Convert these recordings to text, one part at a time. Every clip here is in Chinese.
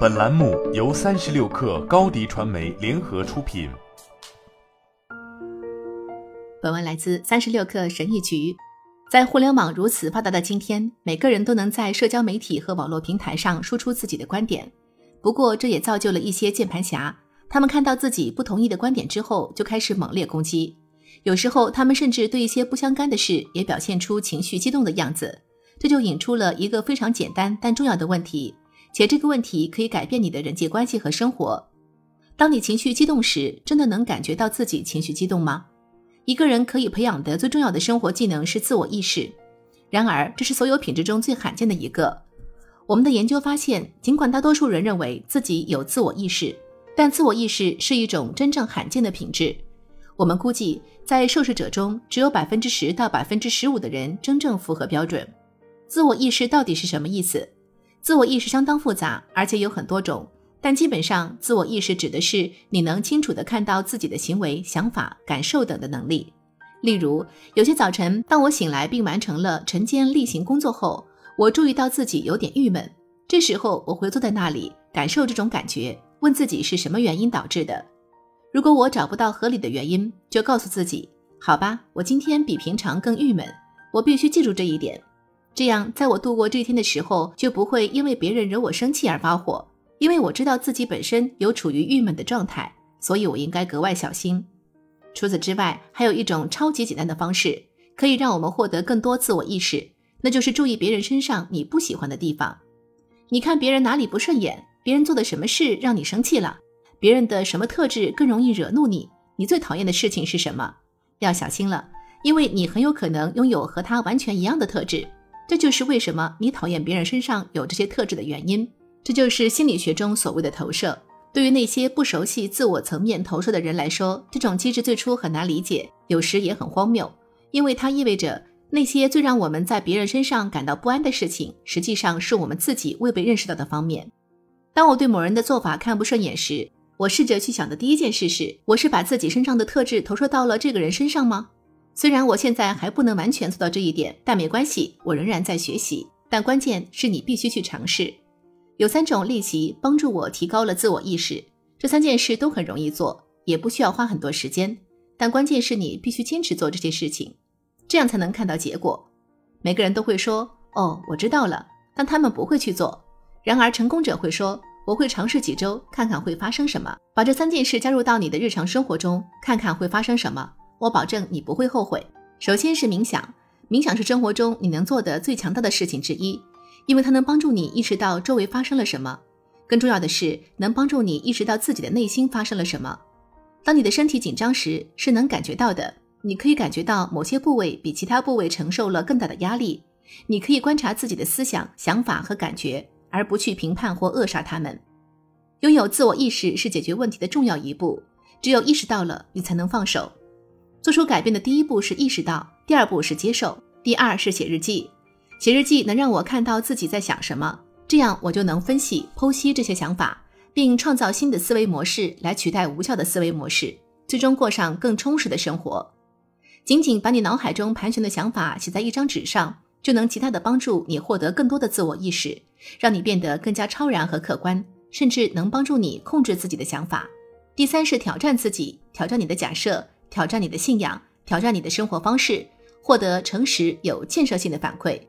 本栏目由三十六氪高低传媒联合出品。本文来自三十六氪神译局。在互联网如此发达的今天，每个人都能在社交媒体和网络平台上输出自己的观点。不过，这也造就了一些键盘侠，他们看到自己不同意的观点之后，就开始猛烈攻击。有时候，他们甚至对一些不相干的事也表现出情绪激动的样子。这就引出了一个非常简单但重要的问题，且这个问题可以改变你的人际关系和生活。当你情绪激动时，真的能感觉到自己情绪激动吗？一个人可以培养的最重要的生活技能是自我意识，然而这是所有品质中最罕见的一个。我们的研究发现，尽管大多数人认为自己有自我意识，但自我意识是一种真正罕见的品质。我们估计，在受试者中，只有百分之十到百分之十五的人真正符合标准。自我意识到底是什么意思？自我意识相当复杂，而且有很多种。但基本上，自我意识指的是你能清楚地看到自己的行为、想法、感受等的能力。例如，有些早晨，当我醒来并完成了晨间例行工作后，我注意到自己有点郁闷。这时候，我会坐在那里，感受这种感觉，问自己是什么原因导致的。如果我找不到合理的原因，就告诉自己：好吧，我今天比平常更郁闷，我必须记住这一点。这样，在我度过这天的时候，就不会因为别人惹我生气而发火，因为我知道自己本身有处于郁闷的状态，所以我应该格外小心。除此之外，还有一种超级简单的方式，可以让我们获得更多自我意识，那就是注意别人身上你不喜欢的地方。你看别人哪里不顺眼，别人做的什么事让你生气了，别人的什么特质更容易惹怒你，你最讨厌的事情是什么？要小心了，因为你很有可能拥有和他完全一样的特质。这就是为什么你讨厌别人身上有这些特质的原因。这就是心理学中所谓的投射。对于那些不熟悉自我层面投射的人来说，这种机制最初很难理解，有时也很荒谬，因为它意味着那些最让我们在别人身上感到不安的事情，实际上是我们自己未被认识到的方面。当我对某人的做法看不顺眼时，我试着去想的第一件事是：我是把自己身上的特质投射到了这个人身上吗？虽然我现在还不能完全做到这一点，但没关系，我仍然在学习。但关键是你必须去尝试。有三种练习帮助我提高了自我意识，这三件事都很容易做，也不需要花很多时间。但关键是你必须坚持做这些事情，这样才能看到结果。每个人都会说：“哦，我知道了。”但他们不会去做。然而成功者会说：“我会尝试几周，看看会发生什么。”把这三件事加入到你的日常生活中，看看会发生什么。我保证你不会后悔。首先是冥想，冥想是生活中你能做的最强大的事情之一，因为它能帮助你意识到周围发生了什么。更重要的是，能帮助你意识到自己的内心发生了什么。当你的身体紧张时，是能感觉到的。你可以感觉到某些部位比其他部位承受了更大的压力。你可以观察自己的思想、想法和感觉，而不去评判或扼杀他们。拥有自我意识是解决问题的重要一步。只有意识到了，你才能放手。做出改变的第一步是意识到，第二步是接受，第二是写日记。写日记能让我看到自己在想什么，这样我就能分析、剖析这些想法，并创造新的思维模式来取代无效的思维模式，最终过上更充实的生活。仅仅把你脑海中盘旋的想法写在一张纸上，就能极大的帮助你获得更多的自我意识，让你变得更加超然和客观，甚至能帮助你控制自己的想法。第三是挑战自己，挑战你的假设。挑战你的信仰，挑战你的生活方式，获得诚实有建设性的反馈。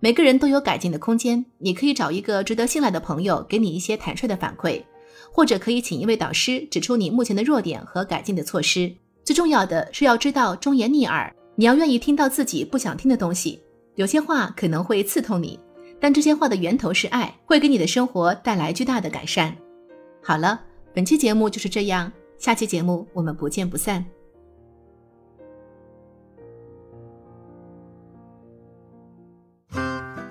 每个人都有改进的空间，你可以找一个值得信赖的朋友给你一些坦率的反馈，或者可以请一位导师指出你目前的弱点和改进的措施。最重要的是要知道忠言逆耳，你要愿意听到自己不想听的东西。有些话可能会刺痛你，但这些话的源头是爱，会给你的生活带来巨大的改善。好了，本期节目就是这样，下期节目我们不见不散。